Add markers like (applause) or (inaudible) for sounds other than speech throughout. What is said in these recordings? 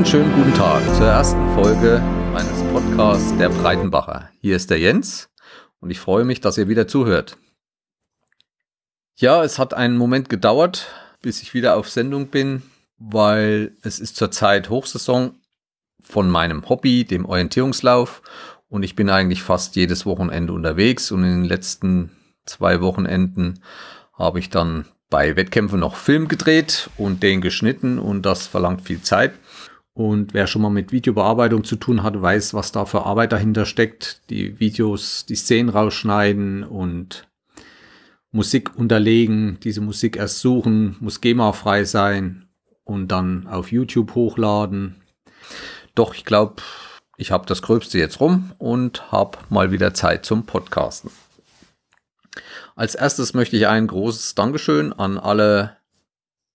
Einen schönen guten Tag zur ersten Folge meines Podcasts Der Breitenbacher. Hier ist der Jens und ich freue mich, dass ihr wieder zuhört. Ja, es hat einen Moment gedauert, bis ich wieder auf Sendung bin, weil es ist zurzeit Hochsaison von meinem Hobby, dem Orientierungslauf und ich bin eigentlich fast jedes Wochenende unterwegs und in den letzten zwei Wochenenden habe ich dann bei Wettkämpfen noch Film gedreht und den geschnitten und das verlangt viel Zeit. Und wer schon mal mit Videobearbeitung zu tun hat, weiß, was da für Arbeit dahinter steckt. Die Videos, die Szenen rausschneiden und Musik unterlegen, diese Musik erst suchen, muss GEMA-frei sein und dann auf YouTube hochladen. Doch ich glaube, ich habe das Gröbste jetzt rum und habe mal wieder Zeit zum Podcasten. Als erstes möchte ich ein großes Dankeschön an alle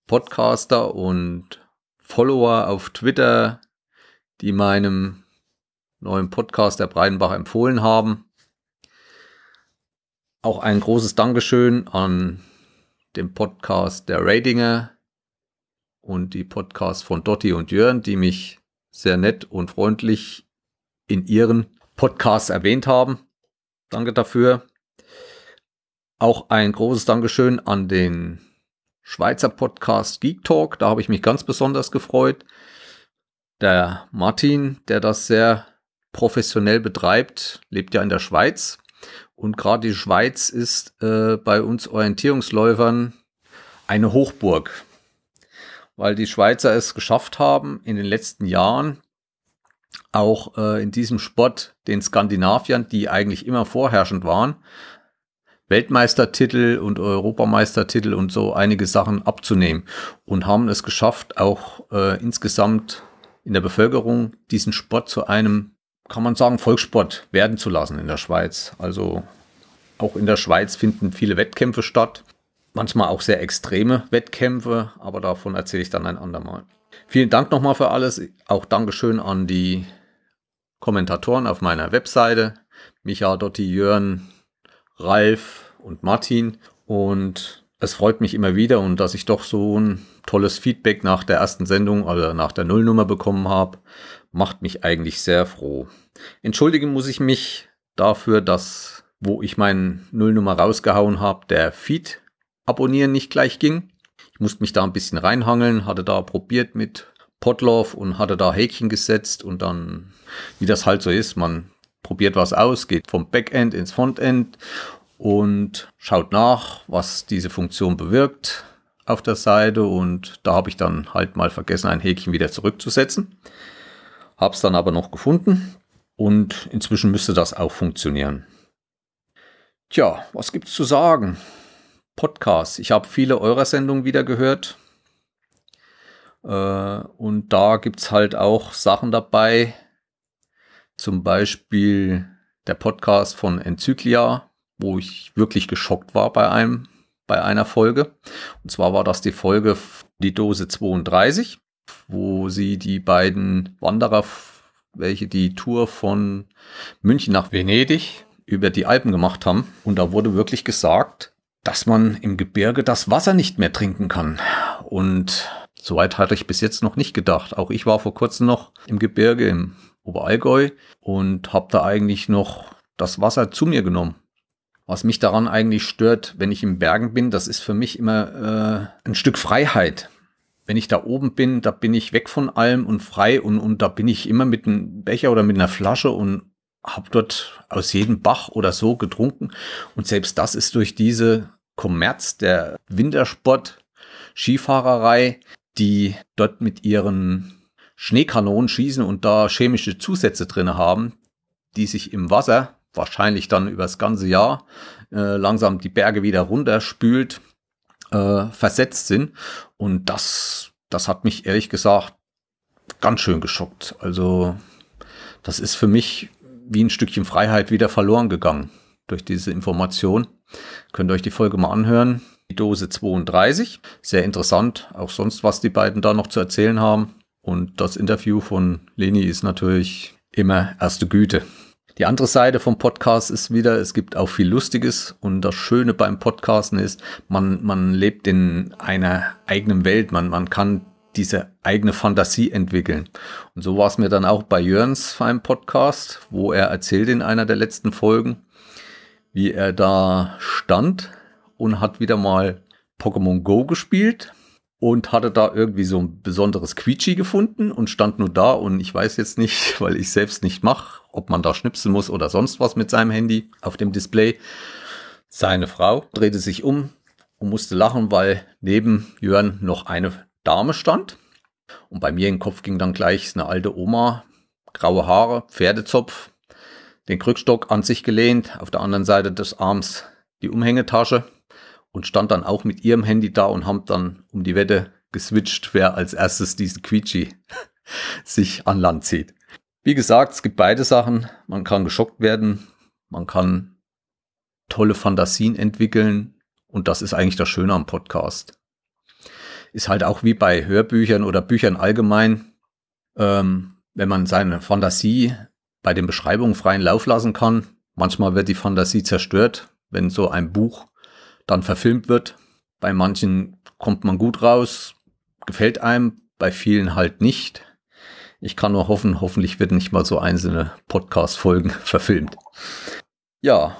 Podcaster und Follower auf Twitter, die meinem neuen Podcast der Breitenbach empfohlen haben. Auch ein großes Dankeschön an den Podcast der Ratinger und die Podcasts von Dotti und Jörn, die mich sehr nett und freundlich in ihren Podcasts erwähnt haben. Danke dafür. Auch ein großes Dankeschön an den Schweizer Podcast Geek Talk. Da habe ich mich ganz besonders gefreut. Der Martin, der das sehr professionell betreibt, lebt ja in der Schweiz. Und gerade die Schweiz ist äh, bei uns Orientierungsläufern eine Hochburg, weil die Schweizer es geschafft haben, in den letzten Jahren auch äh, in diesem Sport den Skandinaviern, die eigentlich immer vorherrschend waren, Weltmeistertitel und Europameistertitel und so einige Sachen abzunehmen und haben es geschafft, auch äh, insgesamt in der Bevölkerung diesen Sport zu einem, kann man sagen, Volkssport werden zu lassen in der Schweiz. Also auch in der Schweiz finden viele Wettkämpfe statt, manchmal auch sehr extreme Wettkämpfe, aber davon erzähle ich dann ein andermal. Vielen Dank nochmal für alles. Auch Dankeschön an die Kommentatoren auf meiner Webseite. Micha, Dotti, Jörn, Ralf und Martin. Und es freut mich immer wieder und dass ich doch so ein tolles Feedback nach der ersten Sendung oder nach der Nullnummer bekommen habe, macht mich eigentlich sehr froh. Entschuldigen muss ich mich dafür, dass, wo ich meinen Nullnummer rausgehauen habe, der Feed abonnieren nicht gleich ging. Ich musste mich da ein bisschen reinhangeln, hatte da probiert mit Potloff und hatte da Häkchen gesetzt und dann, wie das halt so ist, man probiert was aus, geht vom Backend ins Frontend und schaut nach, was diese Funktion bewirkt auf der Seite und da habe ich dann halt mal vergessen, ein Häkchen wieder zurückzusetzen. Habe es dann aber noch gefunden und inzwischen müsste das auch funktionieren. Tja, was gibt's zu sagen? Podcast. Ich habe viele eurer Sendungen wieder gehört. Äh, und da gibt's halt auch Sachen dabei, zum Beispiel der Podcast von Enzyklia, wo ich wirklich geschockt war bei einem, bei einer Folge. Und zwar war das die Folge die Dose 32, wo sie die beiden Wanderer, welche die Tour von München nach Venedig über die Alpen gemacht haben. Und da wurde wirklich gesagt, dass man im Gebirge das Wasser nicht mehr trinken kann. Und soweit hatte ich bis jetzt noch nicht gedacht. Auch ich war vor kurzem noch im Gebirge, im Oberallgäu und habe da eigentlich noch das Wasser zu mir genommen. Was mich daran eigentlich stört, wenn ich im Bergen bin, das ist für mich immer äh, ein Stück Freiheit. Wenn ich da oben bin, da bin ich weg von allem und frei und, und da bin ich immer mit einem Becher oder mit einer Flasche und habe dort aus jedem Bach oder so getrunken. Und selbst das ist durch diese Kommerz der Wintersport Skifahrerei, die dort mit ihren Schneekanonen schießen und da chemische Zusätze drin haben, die sich im Wasser wahrscheinlich dann über das ganze Jahr äh, langsam die Berge wieder runterspült, äh, versetzt sind. Und das, das hat mich ehrlich gesagt ganz schön geschockt. Also das ist für mich wie ein Stückchen Freiheit wieder verloren gegangen durch diese Information. Könnt ihr euch die Folge mal anhören. Die Dose 32. Sehr interessant. Auch sonst, was die beiden da noch zu erzählen haben. Und das Interview von Leni ist natürlich immer erste Güte. Die andere Seite vom Podcast ist wieder, es gibt auch viel Lustiges und das Schöne beim Podcasten ist, man, man lebt in einer eigenen Welt, man, man kann diese eigene Fantasie entwickeln. Und so war es mir dann auch bei Jörns feinem Podcast, wo er erzählt in einer der letzten Folgen, wie er da stand und hat wieder mal Pokémon Go gespielt und hatte da irgendwie so ein besonderes Quietschi gefunden und stand nur da und ich weiß jetzt nicht, (laughs) weil ich selbst nicht mache, ob man da schnipsen muss oder sonst was mit seinem Handy auf dem Display. Seine Frau drehte sich um und musste lachen, weil neben Jörn noch eine Dame stand. Und bei mir im Kopf ging dann gleich eine alte Oma, graue Haare, Pferdezopf, den Krückstock an sich gelehnt, auf der anderen Seite des Arms die Umhängetasche und stand dann auch mit ihrem Handy da und haben dann um die Wette geswitcht, wer als erstes diesen Quietschi (laughs) sich an Land zieht. Wie gesagt, es gibt beide Sachen. Man kann geschockt werden, man kann tolle Fantasien entwickeln und das ist eigentlich das Schöne am Podcast. Ist halt auch wie bei Hörbüchern oder Büchern allgemein, ähm, wenn man seine Fantasie bei den Beschreibungen freien Lauf lassen kann. Manchmal wird die Fantasie zerstört, wenn so ein Buch dann verfilmt wird. Bei manchen kommt man gut raus, gefällt einem, bei vielen halt nicht. Ich kann nur hoffen, hoffentlich wird nicht mal so einzelne Podcast-Folgen (laughs) verfilmt. Ja,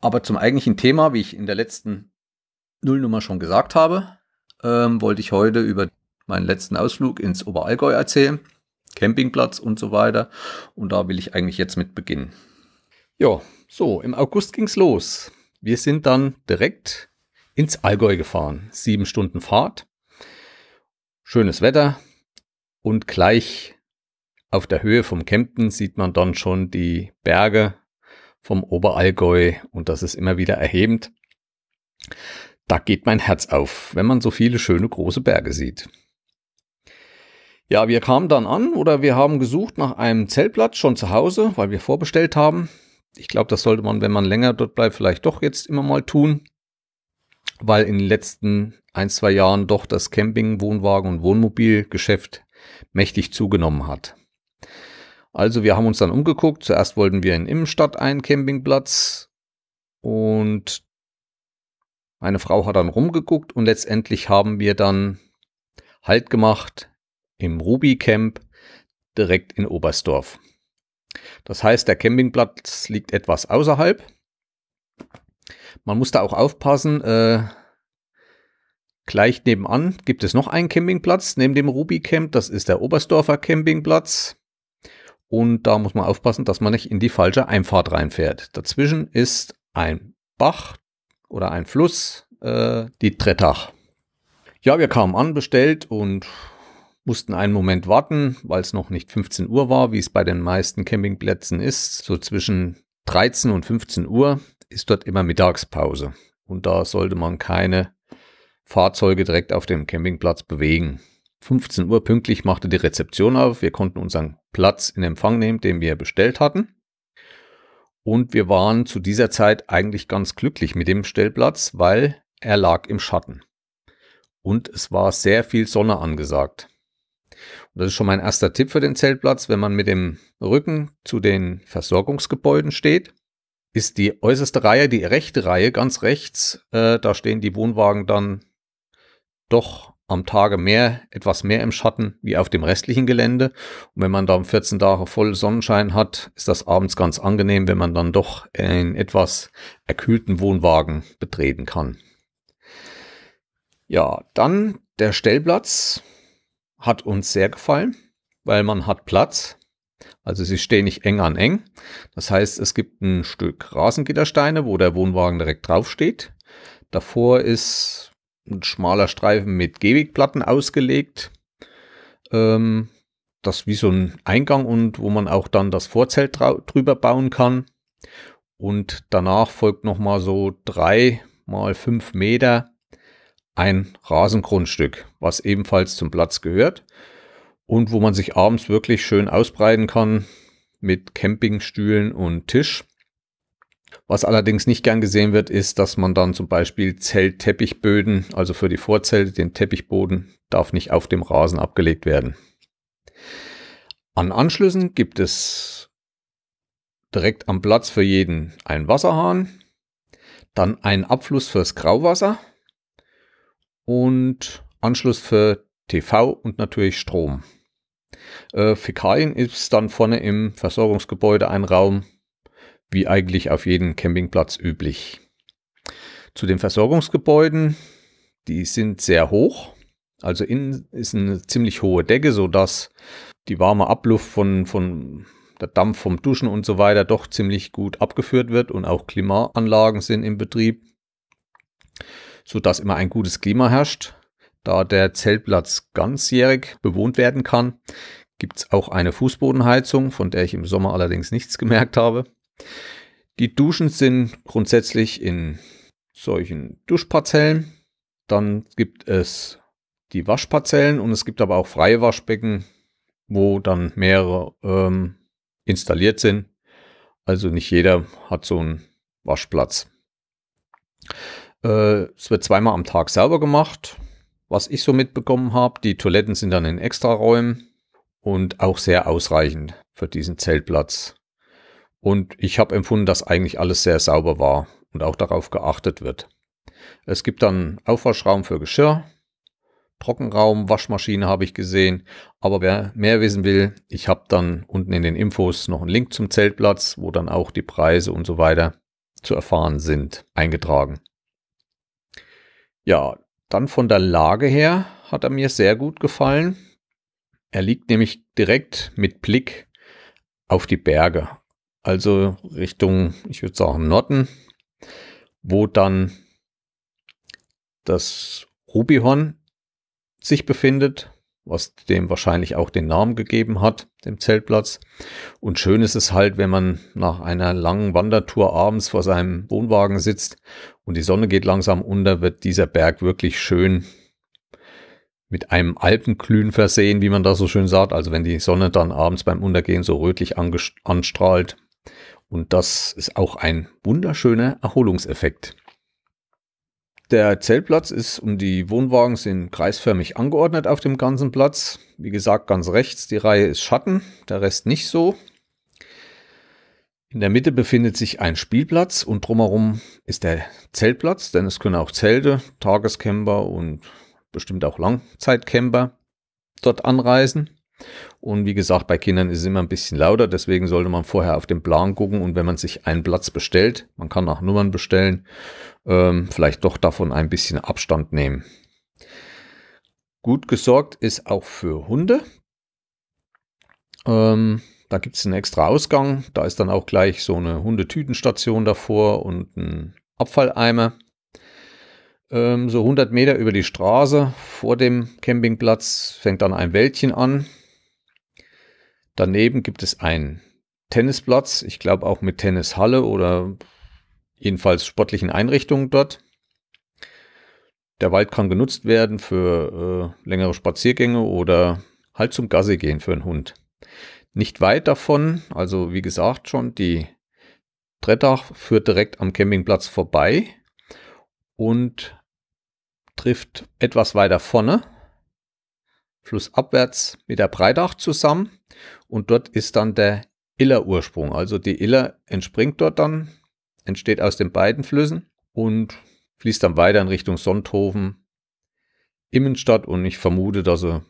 aber zum eigentlichen Thema, wie ich in der letzten Nullnummer schon gesagt habe, ähm, wollte ich heute über meinen letzten Ausflug ins Oberallgäu erzählen. Campingplatz und so weiter. Und da will ich eigentlich jetzt mit beginnen. Ja, so, im August ging's los. Wir sind dann direkt ins Allgäu gefahren. Sieben Stunden Fahrt. Schönes Wetter. Und gleich auf der Höhe vom Kempten sieht man dann schon die Berge vom Oberallgäu und das ist immer wieder erhebend. Da geht mein Herz auf, wenn man so viele schöne große Berge sieht. Ja, wir kamen dann an oder wir haben gesucht nach einem Zeltplatz schon zu Hause, weil wir vorbestellt haben ich glaube, das sollte man, wenn man länger dort bleibt, vielleicht doch jetzt immer mal tun, weil in den letzten ein, zwei Jahren doch das Camping, Wohnwagen und Wohnmobilgeschäft mächtig zugenommen hat. Also wir haben uns dann umgeguckt. Zuerst wollten wir in Innenstadt einen Campingplatz und meine Frau hat dann rumgeguckt und letztendlich haben wir dann Halt gemacht im Ruby Camp direkt in Oberstdorf. Das heißt, der Campingplatz liegt etwas außerhalb. Man muss da auch aufpassen. Äh, gleich nebenan gibt es noch einen Campingplatz neben dem Ruby Camp. Das ist der Oberstdorfer Campingplatz. Und da muss man aufpassen, dass man nicht in die falsche Einfahrt reinfährt. Dazwischen ist ein Bach oder ein Fluss, äh, die Trettach. Ja, wir kamen an, bestellt und mussten einen Moment warten, weil es noch nicht 15 Uhr war, wie es bei den meisten Campingplätzen ist. So zwischen 13 und 15 Uhr ist dort immer Mittagspause. Und da sollte man keine Fahrzeuge direkt auf dem Campingplatz bewegen. 15 Uhr pünktlich machte die Rezeption auf. Wir konnten unseren Platz in Empfang nehmen, den wir bestellt hatten. Und wir waren zu dieser Zeit eigentlich ganz glücklich mit dem Stellplatz, weil er lag im Schatten. Und es war sehr viel Sonne angesagt. Das ist schon mein erster Tipp für den Zeltplatz, wenn man mit dem Rücken zu den Versorgungsgebäuden steht, ist die äußerste Reihe, die rechte Reihe ganz rechts, äh, da stehen die Wohnwagen dann doch am Tage mehr, etwas mehr im Schatten wie auf dem restlichen Gelände. Und wenn man da 14 Tage voll Sonnenschein hat, ist das abends ganz angenehm, wenn man dann doch einen etwas erkühlten Wohnwagen betreten kann. Ja, dann der Stellplatz hat uns sehr gefallen, weil man hat Platz. Also sie stehen nicht eng an eng. Das heißt, es gibt ein Stück Rasengittersteine, wo der Wohnwagen direkt drauf steht. Davor ist ein schmaler Streifen mit Gehwegplatten ausgelegt. Ähm, das wie so ein Eingang und wo man auch dann das Vorzelt drüber bauen kann. Und danach folgt nochmal so drei mal fünf Meter ein Rasengrundstück, was ebenfalls zum Platz gehört und wo man sich abends wirklich schön ausbreiten kann mit Campingstühlen und Tisch. Was allerdings nicht gern gesehen wird, ist, dass man dann zum Beispiel Zeltteppichböden, also für die Vorzelte, den Teppichboden, darf nicht auf dem Rasen abgelegt werden. An Anschlüssen gibt es direkt am Platz für jeden einen Wasserhahn, dann einen Abfluss fürs Grauwasser, und Anschluss für TV und natürlich Strom. Äh, Fäkalien ist dann vorne im Versorgungsgebäude ein Raum, wie eigentlich auf jedem Campingplatz üblich. Zu den Versorgungsgebäuden, die sind sehr hoch. Also innen ist eine ziemlich hohe Decke, sodass die warme Abluft von, von der Dampf vom Duschen und so weiter doch ziemlich gut abgeführt wird und auch Klimaanlagen sind im Betrieb, sodass immer ein gutes Klima herrscht. Da der Zeltplatz ganzjährig bewohnt werden kann, gibt es auch eine Fußbodenheizung, von der ich im Sommer allerdings nichts (laughs) gemerkt habe. Die Duschen sind grundsätzlich in solchen Duschparzellen. Dann gibt es die Waschparzellen und es gibt aber auch freie Waschbecken, wo dann mehrere ähm, installiert sind. Also nicht jeder hat so einen Waschplatz. Äh, es wird zweimal am Tag sauber gemacht, was ich so mitbekommen habe. Die Toiletten sind dann in Extraräumen und auch sehr ausreichend für diesen Zeltplatz. Und ich habe empfunden, dass eigentlich alles sehr sauber war und auch darauf geachtet wird. Es gibt dann Aufwaschraum für Geschirr, Trockenraum, Waschmaschine habe ich gesehen. Aber wer mehr wissen will, ich habe dann unten in den Infos noch einen Link zum Zeltplatz, wo dann auch die Preise und so weiter zu erfahren sind, eingetragen. Ja, dann von der Lage her hat er mir sehr gut gefallen. Er liegt nämlich direkt mit Blick auf die Berge. Also Richtung, ich würde sagen, Norden, wo dann das Rubihorn sich befindet, was dem wahrscheinlich auch den Namen gegeben hat, dem Zeltplatz. Und schön ist es halt, wenn man nach einer langen Wandertour abends vor seinem Wohnwagen sitzt und die Sonne geht langsam unter, wird dieser Berg wirklich schön mit einem Alpenglühen versehen, wie man da so schön sagt. Also wenn die Sonne dann abends beim Untergehen so rötlich anstrahlt. Und das ist auch ein wunderschöner Erholungseffekt. Der Zeltplatz ist und die Wohnwagen sind kreisförmig angeordnet auf dem ganzen Platz. Wie gesagt, ganz rechts die Reihe ist Schatten, der Rest nicht so. In der Mitte befindet sich ein Spielplatz und drumherum ist der Zeltplatz, denn es können auch Zelte, Tagescamper und bestimmt auch Langzeitcamper dort anreisen. Und wie gesagt, bei Kindern ist es immer ein bisschen lauter, deswegen sollte man vorher auf den Plan gucken und wenn man sich einen Platz bestellt, man kann nach Nummern bestellen, ähm, vielleicht doch davon ein bisschen Abstand nehmen. Gut gesorgt ist auch für Hunde. Ähm, da gibt es einen extra Ausgang, da ist dann auch gleich so eine Hundetütenstation davor und ein Abfalleimer. Ähm, so 100 Meter über die Straße vor dem Campingplatz fängt dann ein Wäldchen an Daneben gibt es einen Tennisplatz, ich glaube auch mit Tennishalle oder jedenfalls sportlichen Einrichtungen dort. Der Wald kann genutzt werden für äh, längere Spaziergänge oder halt zum Gasse gehen für einen Hund. Nicht weit davon, also wie gesagt schon, die Trettach führt direkt am Campingplatz vorbei und trifft etwas weiter vorne flussabwärts mit der Breitach zusammen und dort ist dann der Iller-Ursprung. Also die Iller entspringt dort dann, entsteht aus den beiden Flüssen und fließt dann weiter in Richtung Sonthofen, Immenstadt und ich vermute, dass er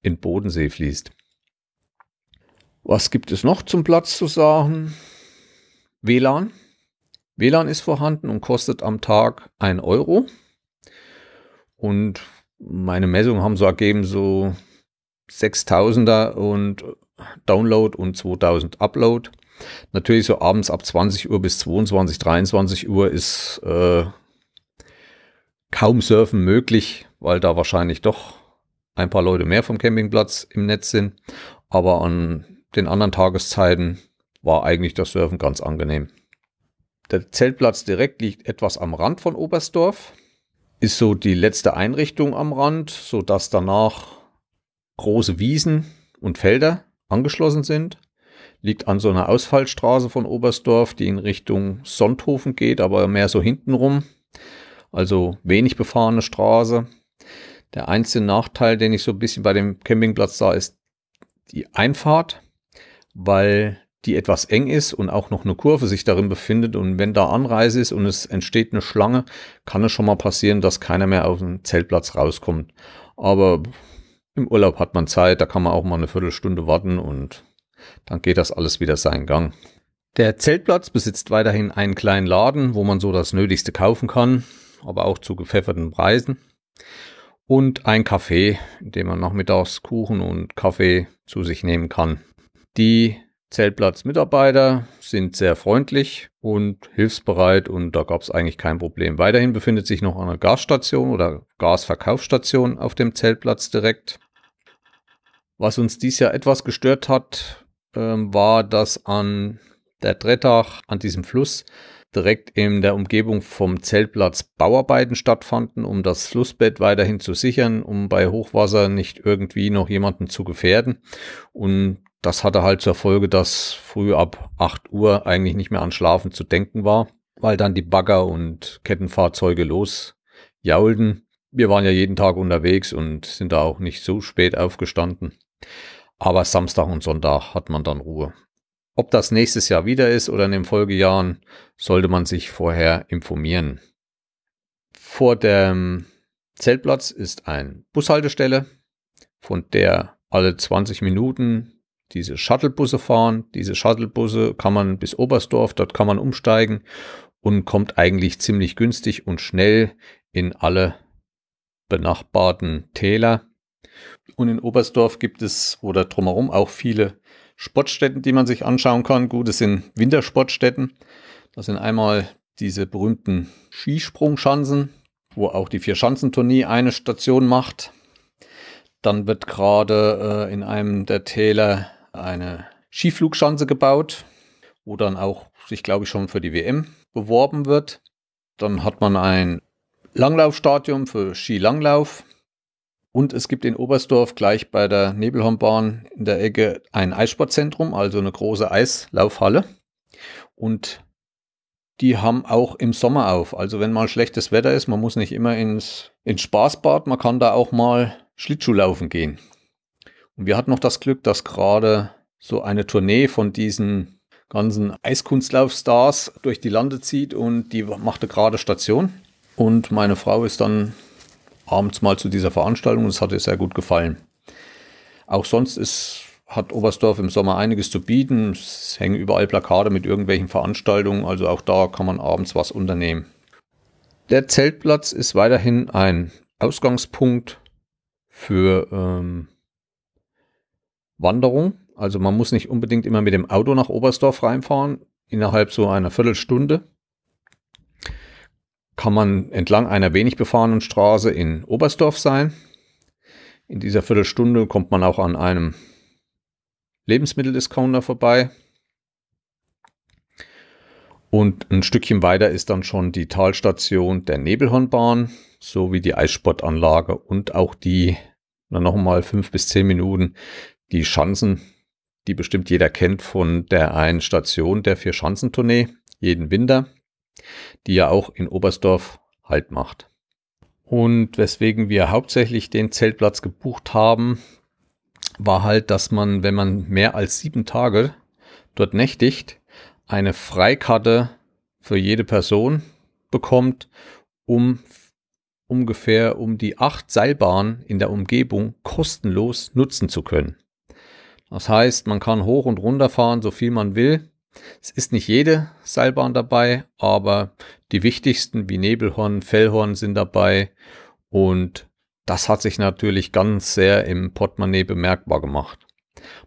in Bodensee fließt. Was gibt es noch zum Platz zu sagen? WLAN. WLAN ist vorhanden und kostet am Tag 1 Euro. Und meine Messungen haben so ergeben, so 6000er und Download und 2000 Upload. Natürlich so abends ab 20 Uhr bis 22, 23 Uhr ist äh, kaum Surfen möglich, weil da wahrscheinlich doch ein paar Leute mehr vom Campingplatz im Netz sind. Aber an den anderen Tageszeiten war eigentlich das Surfen ganz angenehm. Der Zeltplatz direkt liegt etwas am Rand von Oberstdorf ist so die letzte Einrichtung am Rand, so dass danach große Wiesen und Felder angeschlossen sind. Liegt an so einer Ausfallstraße von Oberstdorf, die in Richtung Sonthofen geht, aber mehr so hintenrum. Also wenig befahrene Straße. Der einzige Nachteil, den ich so ein bisschen bei dem Campingplatz sah, ist die Einfahrt, weil die etwas eng ist und auch noch eine Kurve sich darin befindet. Und wenn da Anreise ist und es entsteht eine Schlange, kann es schon mal passieren, dass keiner mehr auf den Zeltplatz rauskommt. Aber Im Urlaub hat man Zeit, da kann man auch mal eine Viertelstunde warten und dann geht das alles wieder seinen Gang. Der Zeltplatz besitzt weiterhin einen kleinen Laden, wo man so das Nötigste kaufen kann, aber auch zu gepfefferten Preisen. Und ein Café, in dem man nachmittags Kuchen und Kaffee zu sich nehmen kann. Die Zeltplatzmitarbeiter sind sehr freundlich und hilfsbereit und da gab es eigentlich kein Problem. Weiterhin befindet sich noch eine Gasstation oder Gasverkaufsstation auf dem Zeltplatz direkt. Was uns dies Jahr etwas gestört hat, ähm, war, dass an der Drettach, an diesem Fluss, direkt in der Umgebung vom Zeltplatz Bauarbeiten stattfanden, um das Flussbett weiterhin zu sichern, um bei Hochwasser nicht irgendwie noch jemanden zu gefährden. Und das hatte halt zur Folge, dass früh ab 8 Uhr eigentlich nicht mehr an Schlafen zu denken war, weil dann die Bagger und Kettenfahrzeuge losjaulten. Wir waren ja jeden Tag unterwegs und sind da auch nicht so spät aufgestanden. Aber Samstag und Sonntag hat man dann Ruhe. Ob das nächstes Jahr wieder ist oder in den Folgejahren, sollte man sich vorher informieren. Vor dem Zeltplatz ist eine Bushaltestelle, von der alle 20 Minuten diese Shuttlebusse fahren. Diese Shuttlebusse kann man bis Oberstdorf, dort kann man umsteigen und kommt eigentlich ziemlich günstig und schnell in alle benachbarten Täler. Und in Oberstdorf gibt es oder drumherum auch viele Sportstätten, die man sich anschauen kann. Gut, es sind Wintersportstätten. Das sind einmal diese berühmten Skisprungschanzen, wo auch die Vier-Schanzentournee eine Station macht. Dann wird gerade äh, in einem der Täler eine Skiflugschanze gebaut, wo dann auch sich, glaube ich, schon für die WM beworben wird. Dann hat man ein Langlaufstadion für Skilanglauf. Und es gibt in Oberstdorf gleich bei der Nebelhornbahn in der Ecke ein Eissportzentrum, also eine große Eislaufhalle. Und die haben auch im Sommer auf. Also wenn mal schlechtes Wetter ist, man muss nicht immer ins, ins Spaßbad, man kann da auch mal Schlittschuhlaufen gehen. Und wir hatten noch das Glück, dass gerade so eine Tournee von diesen ganzen Eiskunstlaufstars durch die Lande zieht und die machte gerade Station. Und meine Frau ist dann abends mal zu dieser Veranstaltung und es hat ihr sehr gut gefallen. Auch sonst ist, hat Oberstdorf im Sommer einiges zu bieten. Es hängen überall Plakate mit irgendwelchen Veranstaltungen, also auch da kann man abends was unternehmen. Der Zeltplatz ist weiterhin ein Ausgangspunkt für ähm, Wanderung. Also man muss nicht unbedingt immer mit dem Auto nach Oberstdorf reinfahren. Innerhalb so einer Viertelstunde kann man entlang einer wenig befahrenen Straße in Oberstdorf sein. In dieser Viertelstunde kommt man auch an einem Lebensmitteldiscounter vorbei. Und ein Stückchen weiter ist dann schon die Talstation der Nebelhornbahn sowie die Eissportanlage und auch die, dann nochmal fünf bis zehn Minuten, die Schanzen, die bestimmt jeder kennt von der einen Station der Vier-Schanzentournee jeden Winter, die ja auch in Oberstdorf Halt macht. Und weswegen wir hauptsächlich den Zeltplatz gebucht haben, war halt, dass man, wenn man mehr als sieben Tage dort nächtigt, eine Freikarte für jede Person bekommt, um ungefähr um die acht Seilbahnen in der Umgebung kostenlos nutzen zu können. Das heißt, man kann hoch und runter fahren, so viel man will. Es ist nicht jede Seilbahn dabei, aber die wichtigsten wie Nebelhorn, Fellhorn sind dabei und das hat sich natürlich ganz sehr im Portemonnaie bemerkbar gemacht.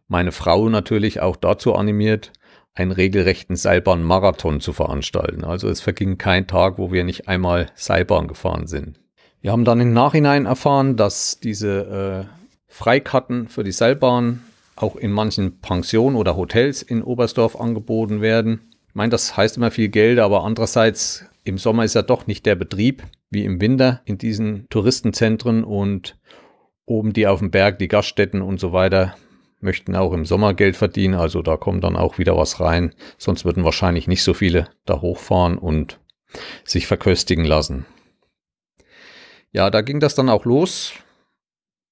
Meine Frau natürlich auch dazu animiert, einen regelrechten Seilbahnmarathon zu veranstalten. Also es verging kein Tag, wo wir nicht einmal Seilbahn gefahren sind. Wir haben dann im Nachhinein erfahren, dass diese äh, Freikarten für die Seilbahn auch in manchen Pensionen oder Hotels in Oberstdorf angeboten werden. Ich meine, das heißt immer viel Geld, aber andererseits im Sommer ist ja doch nicht der Betrieb wie im Winter in diesen Touristenzentren und oben die auf dem Berg, die Gaststätten und so weiter möchten auch im Sommer Geld verdienen, also da kommt dann auch wieder was rein. Sonst würden wahrscheinlich nicht so viele da hochfahren und sich verköstigen lassen. Ja, da ging das dann auch los.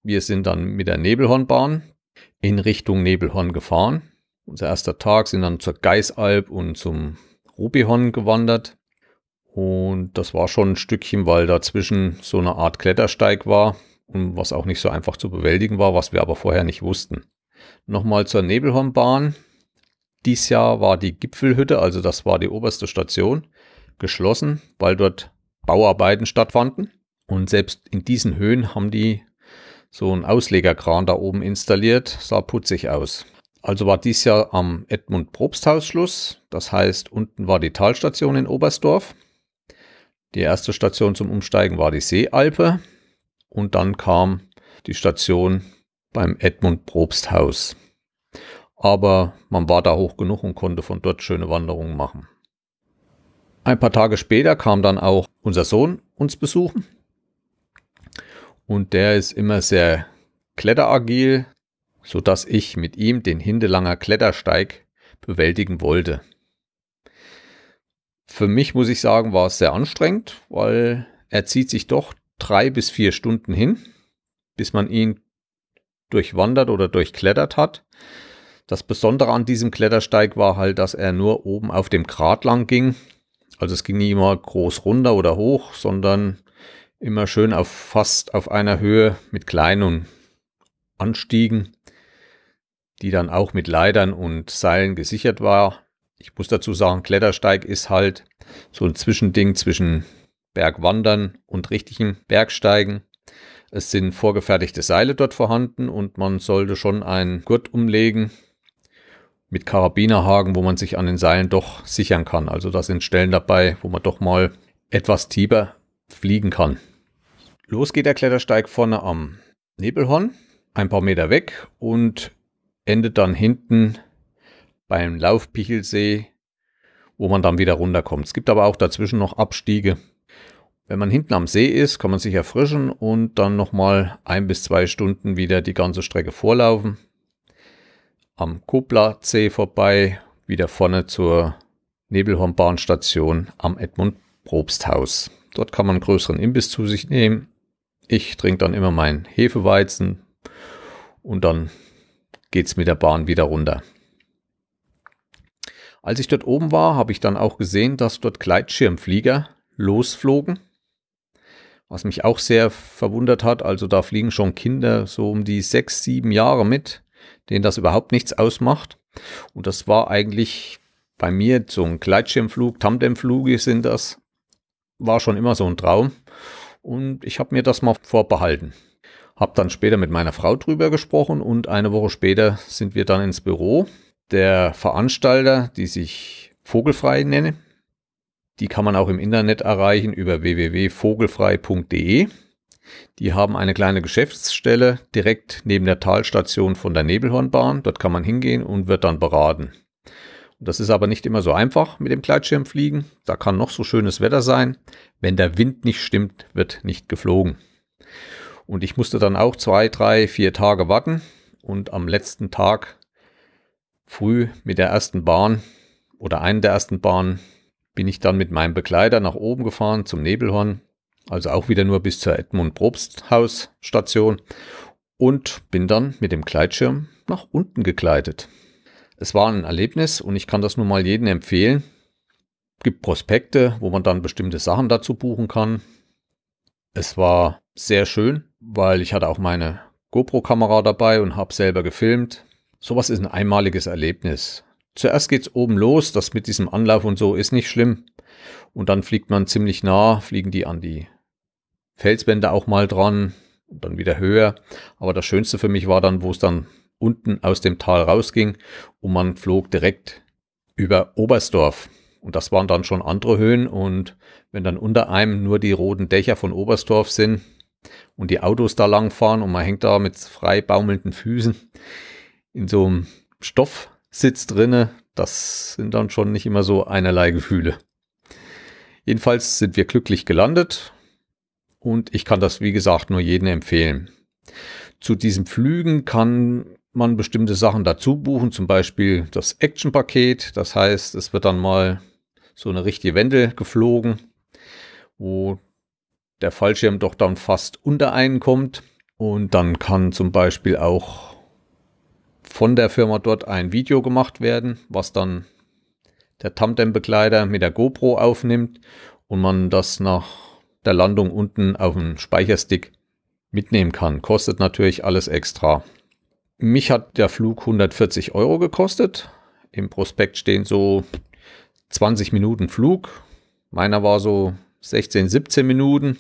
Wir sind dann mit der Nebelhornbahn in Richtung Nebelhorn gefahren. Unser erster Tag sind dann zur Geisalb und zum Rubihorn gewandert. Und das war schon ein Stückchen, weil dazwischen so eine Art Klettersteig war und was auch nicht so einfach zu bewältigen war, was wir aber vorher nicht wussten. Nochmal zur Nebelhornbahn. Dies Jahr war die Gipfelhütte, also das war die oberste Station, geschlossen, weil dort Bauarbeiten stattfanden. Und selbst in diesen Höhen haben die so einen Auslegerkran da oben installiert, sah putzig aus. Also war dies Jahr am Edmund Probsthaus Schluss. Das heißt, unten war die Talstation in Oberstdorf. Die erste Station zum Umsteigen war die Seealpe. Und dann kam die Station beim Edmund Probsthaus. Aber man war da hoch genug und konnte von dort schöne Wanderungen machen. Ein paar Tage später kam dann auch unser Sohn uns besuchen. Und der ist immer sehr kletteragil, so dass ich mit ihm den Hindelanger Klettersteig bewältigen wollte. Für mich muss ich sagen, war es sehr anstrengend, weil er zieht sich doch drei bis vier Stunden hin, bis man ihn durchwandert oder durchklettert hat. Das Besondere an diesem Klettersteig war halt, dass er nur oben auf dem Grat lang ging. Also es ging nie immer groß runter oder hoch, sondern immer schön auf fast auf einer Höhe mit kleinen Anstiegen, die dann auch mit Leitern und Seilen gesichert war. Ich muss dazu sagen, Klettersteig ist halt so ein Zwischending zwischen Bergwandern und richtigen Bergsteigen. Es sind vorgefertigte Seile dort vorhanden und man sollte schon einen Gurt umlegen mit Karabinerhaken, wo man sich an den Seilen doch sichern kann. Also da sind Stellen dabei, wo man doch mal etwas tiefer fliegen kann. Los geht der Klettersteig vorne am Nebelhorn, ein paar Meter weg und endet dann hinten beim Laufpichelsee, wo man dann wieder runterkommt. Es gibt aber auch dazwischen noch Abstiege. Wenn man hinten am See ist, kann man sich erfrischen und dann nochmal ein bis zwei Stunden wieder die ganze Strecke vorlaufen. Am Kobler-See vorbei, wieder vorne zur Nebelhornbahnstation am Edmund Probsthaus. Dort kann man einen größeren Imbiss zu sich nehmen ich trinke dann immer meinen Hefeweizen und dann geht's mit der Bahn wieder runter. Als ich dort oben war, habe ich dann auch gesehen, dass dort Gleitschirmflieger losflogen. Was mich auch sehr verwundert hat. Also da fliegen schon Kinder so um die sechs, sieben Jahre mit, denen das überhaupt nichts ausmacht. Und das war eigentlich bei mir so ein Gleitschirmflug, Tandemflüge sind das, war schon immer so ein Traum. Und ich habe mir das mal vorbehalten. Hab dann später mit meiner Frau drüber gesprochen und eine Woche später sind wir dann ins Büro. Der Veranstalter, die sich Vogelfrei nenne, die kann man auch im Internet erreichen über www.vogelfrei.de. Die haben eine kleine Geschäftsstelle direkt neben der Talstation von der Nebelhornbahn. Dort kann man hingehen und wird dann beraten. Das ist aber nicht immer so einfach mit dem Gleitschirmfliegen. Da kann noch so schönes Wetter sein. Wenn der Wind nicht stimmt, wird nicht geflogen. Und ich musste dann auch zwei, drei, vier Tage warten. Und am letzten Tag früh mit der ersten Bahn oder einen der ersten Bahnen bin ich dann mit meinem Begleiter nach oben gefahren zum Nebelhorn. Also auch wieder nur bis zur Edmund Probst Haus Station und bin dann mit dem Gleitschirm nach unten gegleitet. Es war ein Erlebnis und ich kann das nun mal jedem empfehlen. Es gibt Prospekte, wo man dann bestimmte Sachen dazu buchen kann. Es war sehr schön, weil ich hatte auch meine GoPro-Kamera dabei und habe selber gefilmt. Sowas ist ein einmaliges Erlebnis. Zuerst geht's oben los, das mit diesem Anlauf und so ist nicht schlimm. Und dann fliegt man ziemlich nah, fliegen die an die Felswände auch mal dran und dann wieder höher. Aber das Schönste für mich war dann, wo es dann unten aus dem Tal rausging und man flog direkt über Oberstdorf. Und das waren dann schon andere Höhen und wenn dann unter einem nur die roten Dächer von Oberstdorf sind und die Autos da lang fahren und man hängt da mit frei baumelnden Füßen in so einem Stoffsitz drinne, das sind dann schon nicht immer so einerlei Gefühle. Jedenfalls sind wir glücklich gelandet und ich kann das wie gesagt nur jedem empfehlen. Zu diesen Flügen kann man bestimmte Sachen dazu buchen, zum Beispiel das Action-Paket. Das heißt, es wird dann mal so eine richtige Wende geflogen, wo der Fallschirm doch dann fast unter einen kommt. Und dann kann zum Beispiel auch von der Firma dort ein Video gemacht werden, was dann der Tandem-Begleiter mit der GoPro aufnimmt und man das nach der Landung unten auf dem Speicherstick mitnehmen kann. Kostet natürlich alles extra. Mich hat der Flug 140 Euro gekostet. Im Prospekt stehen so 20 Minuten Flug. Meiner war so 16, 17 Minuten.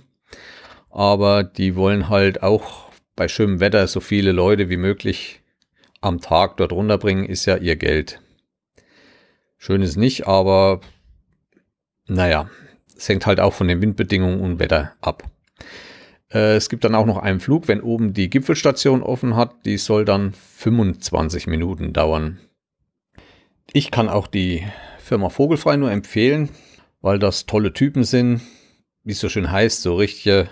Aber die wollen halt auch bei schönem Wetter so viele Leute wie möglich am Tag dort runterbringen, ist ja ihr Geld. Schön ist nicht, aber naja, es hängt halt auch von den Windbedingungen und Wetter ab. Äh, es gibt dann auch noch einen Flug, wenn oben die Gipfelstation offen hat. Die soll dann 25 Minuten dauern. Ich kann auch die Firma Vogelfrei nur empfehlen, weil das tolle Typen sind, wie es so schön heißt, so richtige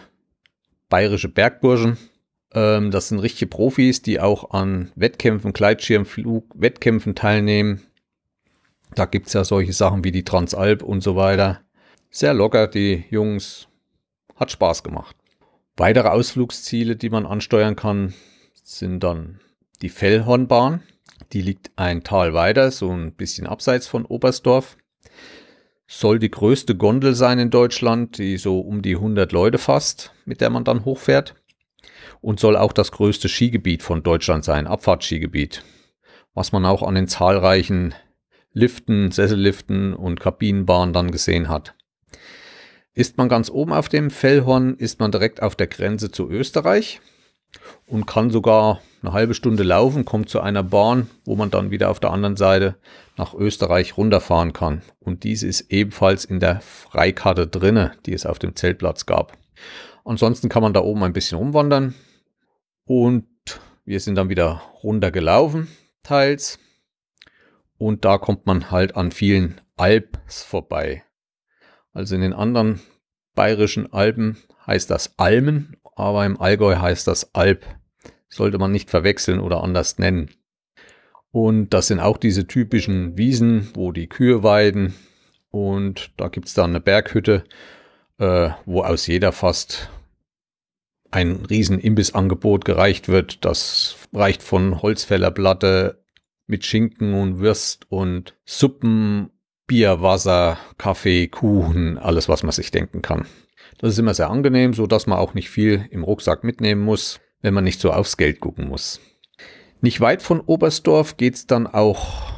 bayerische Bergburschen. Ähm, das sind richtige Profis, die auch an Wettkämpfen, Gleitschirmflug, Wettkämpfen teilnehmen. Da gibt es ja solche Sachen wie die Transalp und so weiter. Sehr locker, die Jungs. Hat Spaß gemacht. Weitere Ausflugsziele, die man ansteuern kann, sind dann die Fellhornbahn. Die liegt ein Tal weiter, so ein bisschen abseits von Oberstdorf. Soll die größte Gondel sein in Deutschland, die so um die 100 Leute fasst, mit der man dann hochfährt. Und soll auch das größte Skigebiet von Deutschland sein, Abfahrtsskigebiet. Was man auch an den zahlreichen Liften, Sesselliften und Kabinenbahnen dann gesehen hat. Ist man ganz oben auf dem Fellhorn, ist man direkt auf der Grenze zu Österreich und kann sogar eine halbe Stunde laufen, kommt zu einer Bahn, wo man dann wieder auf der anderen Seite nach Österreich runterfahren kann. Und diese ist ebenfalls in der Freikarte drinne, die es auf dem Zeltplatz gab. Ansonsten kann man da oben ein bisschen rumwandern und wir sind dann wieder runtergelaufen, teils. Und da kommt man halt an vielen Alps vorbei. Also in den anderen bayerischen Alpen heißt das Almen, aber im Allgäu heißt das Alp. Sollte man nicht verwechseln oder anders nennen. Und das sind auch diese typischen Wiesen, wo die Kühe weiden. Und da gibt es dann eine Berghütte, äh, wo aus jeder fast ein riesen Imbissangebot gereicht wird. Das reicht von Holzfällerplatte mit Schinken und Würst und Suppen Bier, Wasser, Kaffee, Kuchen, alles, was man sich denken kann. Das ist immer sehr angenehm, so dass man auch nicht viel im Rucksack mitnehmen muss, wenn man nicht so aufs Geld gucken muss. Nicht weit von Oberstdorf geht's dann auch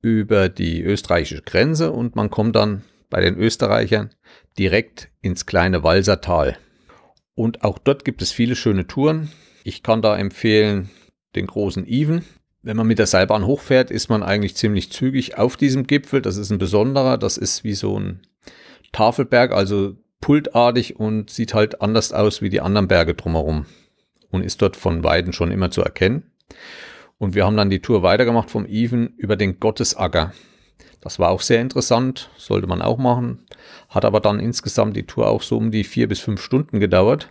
über die österreichische Grenze und man kommt dann bei den Österreichern direkt ins kleine Walsertal. Und auch dort gibt es viele schöne Touren. Ich kann da empfehlen den großen Even. Wenn man mit der Seilbahn hochfährt, ist man eigentlich ziemlich zügig auf diesem Gipfel. Das ist ein besonderer, das ist wie so ein Tafelberg, also pultartig und sieht halt anders aus wie die anderen Berge drumherum und ist dort von Weiden schon immer zu erkennen. Und wir haben dann die Tour weitergemacht vom Even über den Gottesacker. Das war auch sehr interessant, sollte man auch machen. Hat aber dann insgesamt die Tour auch so um die vier bis fünf Stunden gedauert,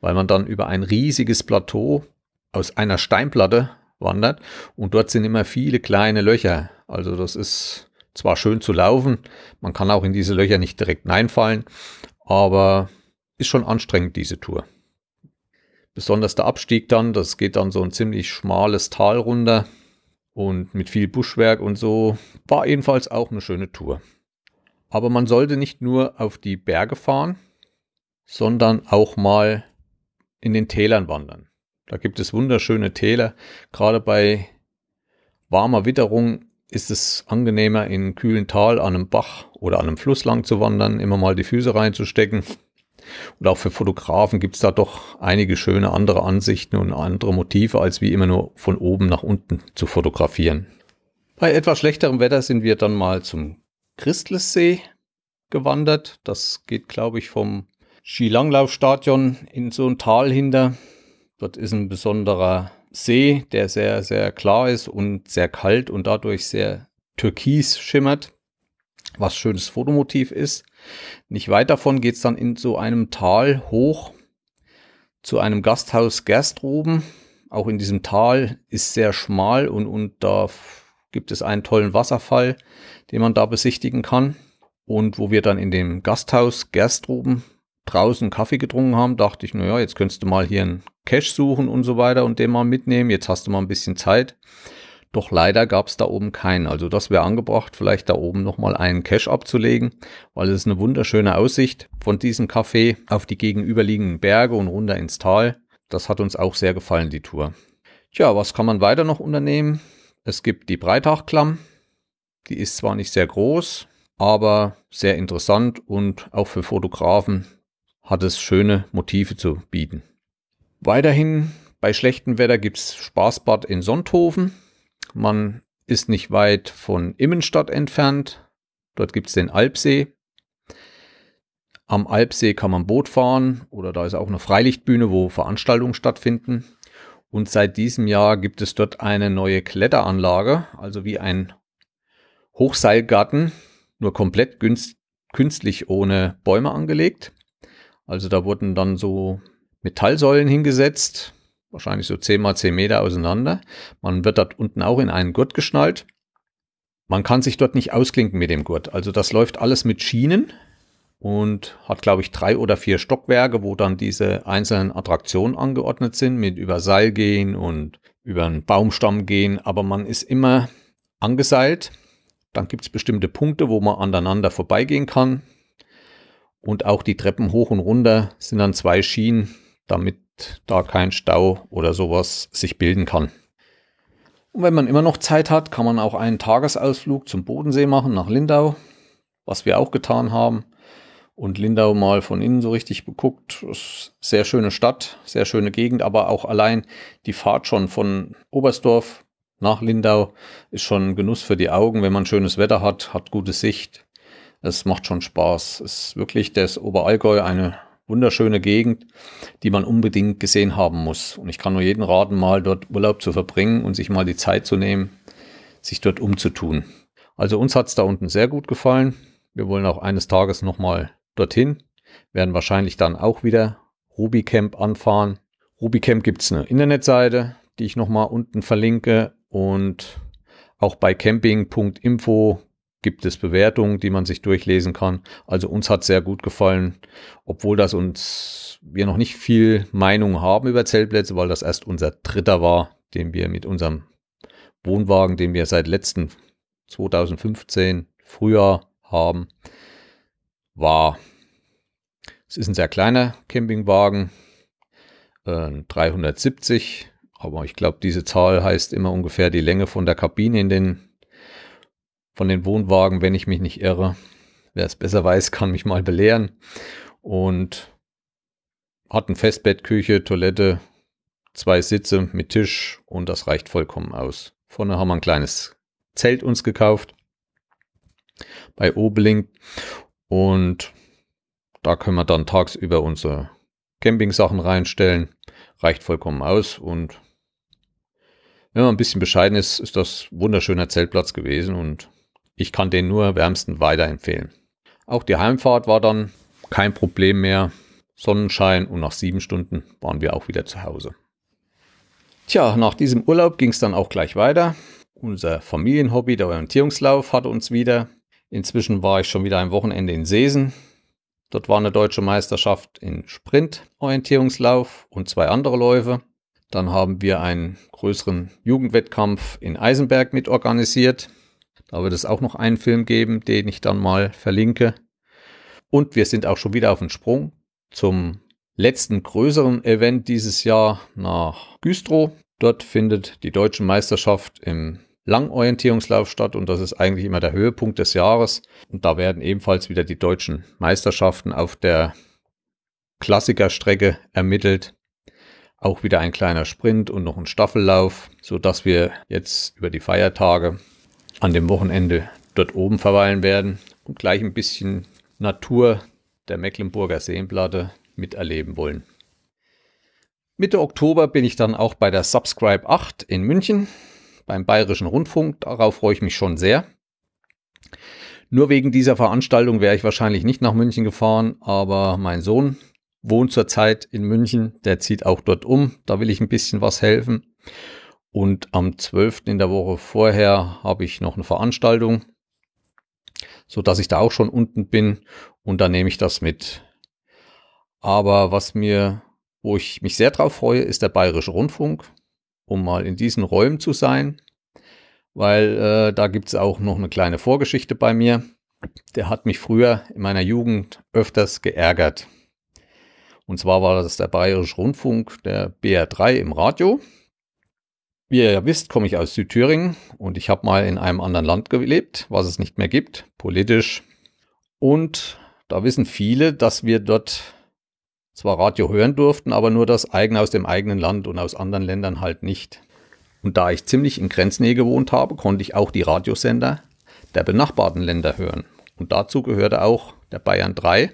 weil man dann über ein riesiges Plateau aus einer Steinplatte wandert. Und dort sind immer viele kleine Löcher. Also das ist zwar schön zu laufen, man kann auch in diese Löcher nicht direkt hineinfallen, aber ist schon anstrengend, diese Tour. Besonders der Abstieg dann, das geht dann so ein ziemlich schmales Tal runter und mit viel Buschwerk und so, war ebenfalls auch eine schöne Tour. Aber man sollte nicht nur auf die Berge fahren, sondern auch mal in den Tälern wandern. Da gibt es wunderschöne Täler. Gerade bei warmer Witterung ist es angenehmer, in kühlen Tal an einem Bach oder an einem Fluss lang zu wandern, immer mal die Füße reinzustecken. Und auch für Fotografen gibt es da doch einige schöne andere Ansichten und andere Motive, als wie immer nur von oben nach unten zu fotografieren. Bei etwas schlechterem Wetter sind wir dann mal zum Christlessee gewandert. Das geht, glaube ich, vom Skilanglaufstadion in so ein Tal hinter. Dort ist ein besonderer See, der sehr, sehr klar ist und sehr kalt und dadurch sehr türkis schimmert, was schönes Fotomotiv ist. Nicht weit davon geht es dann in so einem Tal hoch zu einem Gasthaus Gerstroben. Auch in diesem Tal ist sehr schmal und, und da gibt es einen tollen Wasserfall, den man da besichtigen kann. Und wo wir dann in dem Gasthaus Gerstroben draußen Kaffee getrunken haben, dachte ich, naja, jetzt könntest du mal hier einen Cache suchen und so weiter und den mal mitnehmen. Jetzt hast du mal ein bisschen Zeit. Doch leider gab es da oben keinen. Also das wäre angebracht, vielleicht da oben nochmal einen Cache abzulegen, weil es ist eine wunderschöne Aussicht von diesem Café auf die gegenüberliegenden Berge und runter ins Tal. Das hat uns auch sehr gefallen, die Tour. Tja, was kann man weiter noch unternehmen? Es gibt die Breitachklamm. Die ist zwar nicht sehr groß, aber sehr interessant und auch für Fotografen hat es schöne Motive zu bieten. Weiterhin bei schlechtem Wetter gibt es Spaßbad in Sonthofen. Man ist nicht weit von Immenstadt entfernt. Dort gibt es den Alpsee. Am Alpsee kann man Boot fahren oder da ist auch eine Freilichtbühne, wo Veranstaltungen stattfinden. Und seit diesem Jahr gibt es dort eine neue Kletteranlage, also wie ein Hochseilgarten, nur komplett künstlich ohne Bäume angelegt. Also da wurden dann so Metallsäulen hingesetzt, wahrscheinlich so 10 mal 10 Meter auseinander. Man wird dort unten auch in einen Gurt geschnallt. Man kann sich dort nicht ausklinken mit dem Gurt. Also das läuft alles mit Schienen und hat, glaube ich, drei oder vier Stockwerke, wo dann diese einzelnen Attraktionen angeordnet sind, mit über Seil gehen und über einen Baumstamm gehen. Aber man ist immer angeseilt. Dann gibt es bestimmte Punkte, wo man aneinander vorbeigehen kann. Und auch die Treppen hoch und runter sind dann zwei Schienen, damit da kein Stau oder sowas sich bilden kann. Und wenn man immer noch Zeit hat, kann man auch einen Tagesausflug zum Bodensee machen nach Lindau, was wir auch getan haben. Und Lindau mal von innen so richtig beguckt. Sehr schöne Stadt, sehr schöne Gegend, aber auch allein die Fahrt schon von Oberstdorf nach Lindau ist schon ein Genuss für die Augen, wenn man schönes Wetter hat, hat gute Sicht. Es macht schon Spaß. Es ist wirklich das Oberallgäu eine wunderschöne Gegend, die man unbedingt gesehen haben muss. Und ich kann nur jeden raten, mal dort Urlaub zu verbringen und sich mal die Zeit zu nehmen, sich dort umzutun. Also uns hat es da unten sehr gut gefallen. Wir wollen auch eines Tages nochmal dorthin, werden wahrscheinlich dann auch wieder RubyCamp anfahren. RubyCamp gibt es eine Internetseite, die ich nochmal unten verlinke und auch bei camping.info gibt es Bewertungen, die man sich durchlesen kann. Also uns hat sehr gut gefallen, obwohl das uns wir noch nicht viel Meinung haben über Zeltplätze, weil das erst unser dritter war, den wir mit unserem Wohnwagen, den wir seit letzten 2015 Frühjahr haben, war. Es ist ein sehr kleiner Campingwagen, äh, 370, aber ich glaube, diese Zahl heißt immer ungefähr die Länge von der Kabine in den von den Wohnwagen, wenn ich mich nicht irre. Wer es besser weiß, kann mich mal belehren. Und hat ein Festbett, Küche, Toilette, zwei Sitze mit Tisch und das reicht vollkommen aus. Vorne haben wir ein kleines Zelt uns gekauft bei Obeling und da können wir dann tagsüber unsere Camping-Sachen reinstellen. Reicht vollkommen aus und wenn man ein bisschen bescheiden ist, ist das wunderschöner Zeltplatz gewesen und ich kann den nur wärmsten weiterempfehlen. Auch die Heimfahrt war dann kein Problem mehr. Sonnenschein und nach sieben Stunden waren wir auch wieder zu Hause. Tja, nach diesem Urlaub ging es dann auch gleich weiter. Unser Familienhobby, der Orientierungslauf, hatte uns wieder. Inzwischen war ich schon wieder ein Wochenende in Seesen. Dort war eine deutsche Meisterschaft in Sprint-Orientierungslauf und zwei andere Läufe. Dann haben wir einen größeren Jugendwettkampf in Eisenberg mit organisiert. Da wird es auch noch einen Film geben, den ich dann mal verlinke. Und wir sind auch schon wieder auf dem Sprung zum letzten größeren Event dieses Jahr nach Güstrow. Dort findet die deutsche Meisterschaft im Langorientierungslauf statt und das ist eigentlich immer der Höhepunkt des Jahres. Und da werden ebenfalls wieder die deutschen Meisterschaften auf der Klassikerstrecke ermittelt. Auch wieder ein kleiner Sprint und noch ein Staffellauf, so dass wir jetzt über die Feiertage an dem Wochenende dort oben verweilen werden und gleich ein bisschen Natur der Mecklenburger Seenplatte miterleben wollen. Mitte Oktober bin ich dann auch bei der Subscribe 8 in München beim Bayerischen Rundfunk. Darauf freue ich mich schon sehr. Nur wegen dieser Veranstaltung wäre ich wahrscheinlich nicht nach München gefahren, aber mein Sohn wohnt zurzeit in München, der zieht auch dort um. Da will ich ein bisschen was helfen. Und am 12. in der Woche vorher habe ich noch eine Veranstaltung, so dass ich da auch schon unten bin und dann nehme ich das mit. Aber was mir, wo ich mich sehr drauf freue, ist der Bayerische Rundfunk, um mal in diesen Räumen zu sein. weil äh, da gibt es auch noch eine kleine Vorgeschichte bei mir. Der hat mich früher in meiner Jugend öfters geärgert. Und zwar war das der Bayerische Rundfunk, der BR3 im Radio. Wie ihr ja wisst, komme ich aus Südthüringen und ich habe mal in einem anderen Land gelebt, was es nicht mehr gibt, politisch. Und da wissen viele, dass wir dort zwar Radio hören durften, aber nur das eigene aus dem eigenen Land und aus anderen Ländern halt nicht. Und da ich ziemlich in Grenznähe gewohnt habe, konnte ich auch die Radiosender der benachbarten Länder hören. Und dazu gehörte auch der Bayern 3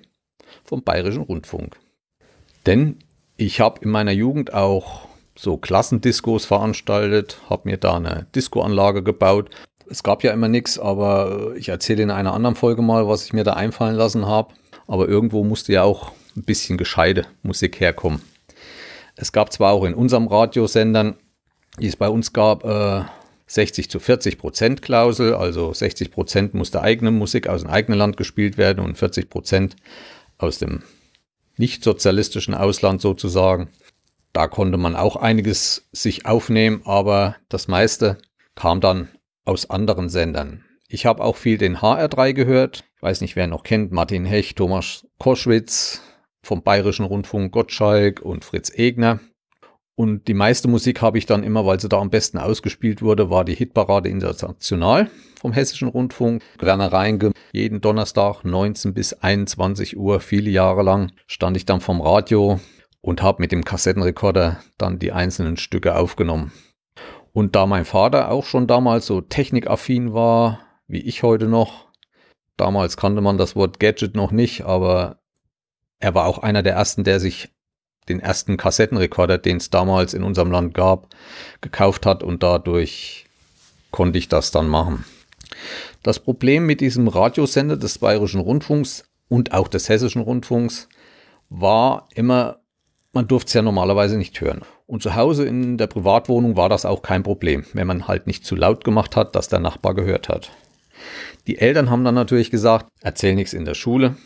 vom Bayerischen Rundfunk. Denn ich habe in meiner Jugend auch so Klassendiskos veranstaltet, habe mir da eine Discoanlage gebaut. Es gab ja immer nichts, aber ich erzähle in einer anderen Folge mal, was ich mir da einfallen lassen habe. Aber irgendwo musste ja auch ein bisschen gescheite Musik herkommen. Es gab zwar auch in unserem Radiosendern, die es bei uns gab, äh, 60 zu 40 Prozent Klausel, also 60 Prozent musste eigene Musik aus dem eigenen Land gespielt werden und 40 Prozent aus dem nicht sozialistischen Ausland sozusagen. Da konnte man auch einiges sich aufnehmen, aber das meiste kam dann aus anderen Sendern. Ich habe auch viel den HR3 gehört. Ich weiß nicht, wer noch kennt. Martin Hecht, Thomas Koschwitz vom Bayerischen Rundfunk Gottschalk und Fritz Egner. Und die meiste Musik habe ich dann immer, weil sie da am besten ausgespielt wurde, war die Hitparade International vom Hessischen Rundfunk. Werner Reinge, jeden Donnerstag 19 bis 21 Uhr, viele Jahre lang, stand ich dann vom Radio und habe mit dem Kassettenrekorder dann die einzelnen Stücke aufgenommen. Und da mein Vater auch schon damals so technikaffin war, wie ich heute noch, damals kannte man das Wort Gadget noch nicht, aber er war auch einer der ersten, der sich den ersten Kassettenrekorder, den es damals in unserem Land gab, gekauft hat und dadurch konnte ich das dann machen. Das Problem mit diesem Radiosender des Bayerischen Rundfunks und auch des Hessischen Rundfunks war immer, man durfte es ja normalerweise nicht hören. Und zu Hause in der Privatwohnung war das auch kein Problem, wenn man halt nicht zu laut gemacht hat, dass der Nachbar gehört hat. Die Eltern haben dann natürlich gesagt, erzähl nichts in der Schule,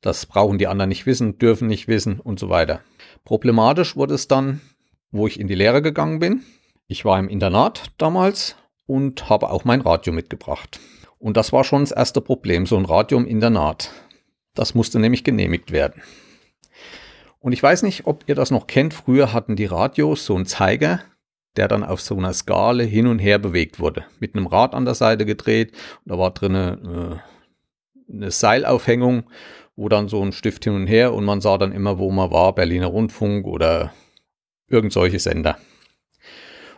das brauchen die anderen nicht wissen, dürfen nicht wissen und so weiter. Problematisch wurde es dann, wo ich in die Lehre gegangen bin. Ich war im Internat damals und habe auch mein Radio mitgebracht. Und das war schon das erste Problem, so ein Radio im Internat. Das musste nämlich genehmigt werden. Und ich weiß nicht, ob ihr das noch kennt. Früher hatten die Radios so einen Zeiger, der dann auf so einer Skala hin und her bewegt wurde. Mit einem Rad an der Seite gedreht. Und da war drin äh, eine Seilaufhängung wo dann so ein Stift hin und her und man sah dann immer, wo man war, Berliner Rundfunk oder irgend solche Sender.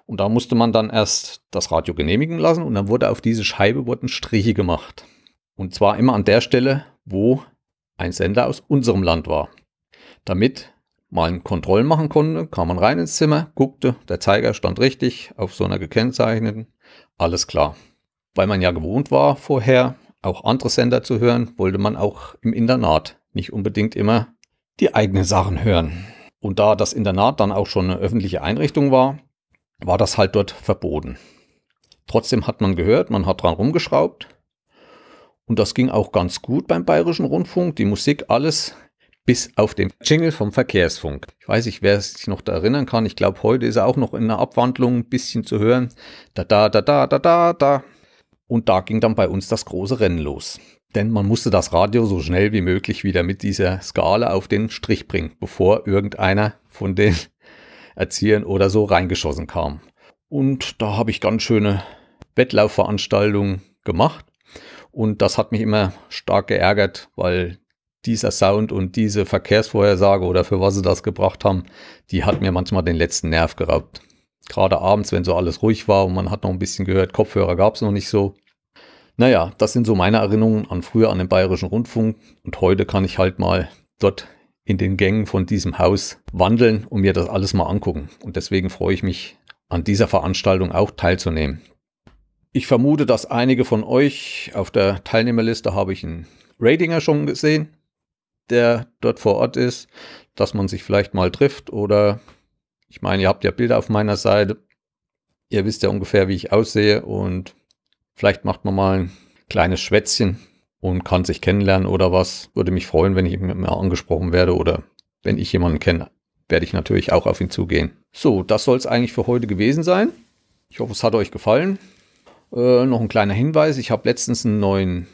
Und da musste man dann erst das Radio genehmigen lassen und dann wurde auf diese Scheibe wurden Striche gemacht. Und zwar immer an der Stelle, wo ein Sender aus unserem Land war. Damit man Kontrollen machen konnte, kam man rein ins Zimmer, guckte, der Zeiger stand richtig auf so einer gekennzeichneten, alles klar. Weil man ja gewohnt war vorher, auch andere Sender zu hören, wollte man auch im Internat nicht unbedingt immer die eigenen Sachen hören. Und da das Internat dann auch schon eine öffentliche Einrichtung war, war das halt dort verboten. Trotzdem hat man gehört, man hat dran rumgeschraubt. Und das ging auch ganz gut beim Bayerischen Rundfunk. Die Musik, alles bis auf den Jingle vom Verkehrsfunk. Ich weiß nicht, wer sich noch da erinnern kann. Ich glaube, heute ist er auch noch in einer Abwandlung ein bisschen zu hören. Da, da, da, da, da, da, da. Und da ging dann bei uns das große Rennen los. Denn man musste das Radio so schnell wie möglich wieder mit dieser Skala auf den Strich bringen, bevor irgendeiner von den (laughs) Erziehern oder so reingeschossen kam. Und da habe ich ganz schöne Wettlaufveranstaltungen gemacht. Und das hat mich immer stark geärgert, weil dieser Sound und diese Verkehrsvorhersage oder für was sie das gebracht haben, die hat mir manchmal den letzten Nerv geraubt. Gerade abends, wenn so alles ruhig war und man hat noch ein bisschen gehört, Kopfhörer gab es noch nicht so. Naja, das sind so meine Erinnerungen an früher an den Bayerischen Rundfunk und heute kann ich halt mal dort in den Gängen von diesem Haus wandeln und mir das alles mal angucken. Und deswegen freue ich mich, an dieser Veranstaltung auch teilzunehmen. Ich vermute, dass einige von euch auf der Teilnehmerliste habe ich einen Ratinger schon gesehen, der dort vor Ort ist, dass man sich vielleicht mal trifft oder ich meine, ihr habt ja Bilder auf meiner Seite. Ihr wisst ja ungefähr, wie ich aussehe und vielleicht macht man mal ein kleines Schwätzchen und kann sich kennenlernen oder was. Würde mich freuen, wenn ich mal angesprochen werde oder wenn ich jemanden kenne, werde ich natürlich auch auf ihn zugehen. So, das soll es eigentlich für heute gewesen sein. Ich hoffe, es hat euch gefallen. Äh, noch ein kleiner Hinweis, ich habe letztens einen neuen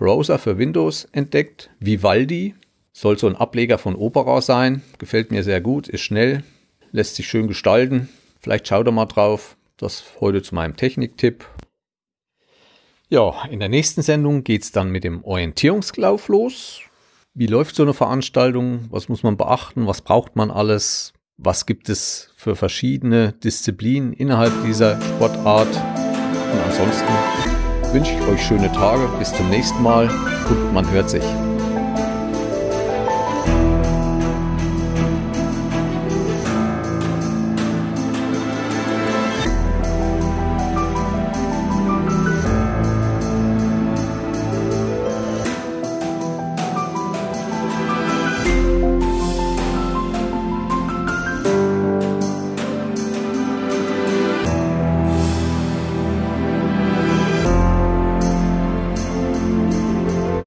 Browser für Windows entdeckt, Vivaldi. Soll so ein Ableger von Opera sein. Gefällt mir sehr gut, ist schnell, lässt sich schön gestalten. Vielleicht schaut ihr mal drauf. Das heute zu meinem Techniktipp. Ja, in der nächsten Sendung geht es dann mit dem Orientierungslauf los. Wie läuft so eine Veranstaltung? Was muss man beachten? Was braucht man alles? Was gibt es für verschiedene Disziplinen innerhalb dieser Sportart? Und ansonsten wünsche ich euch schöne Tage. Bis zum nächsten Mal und man hört sich.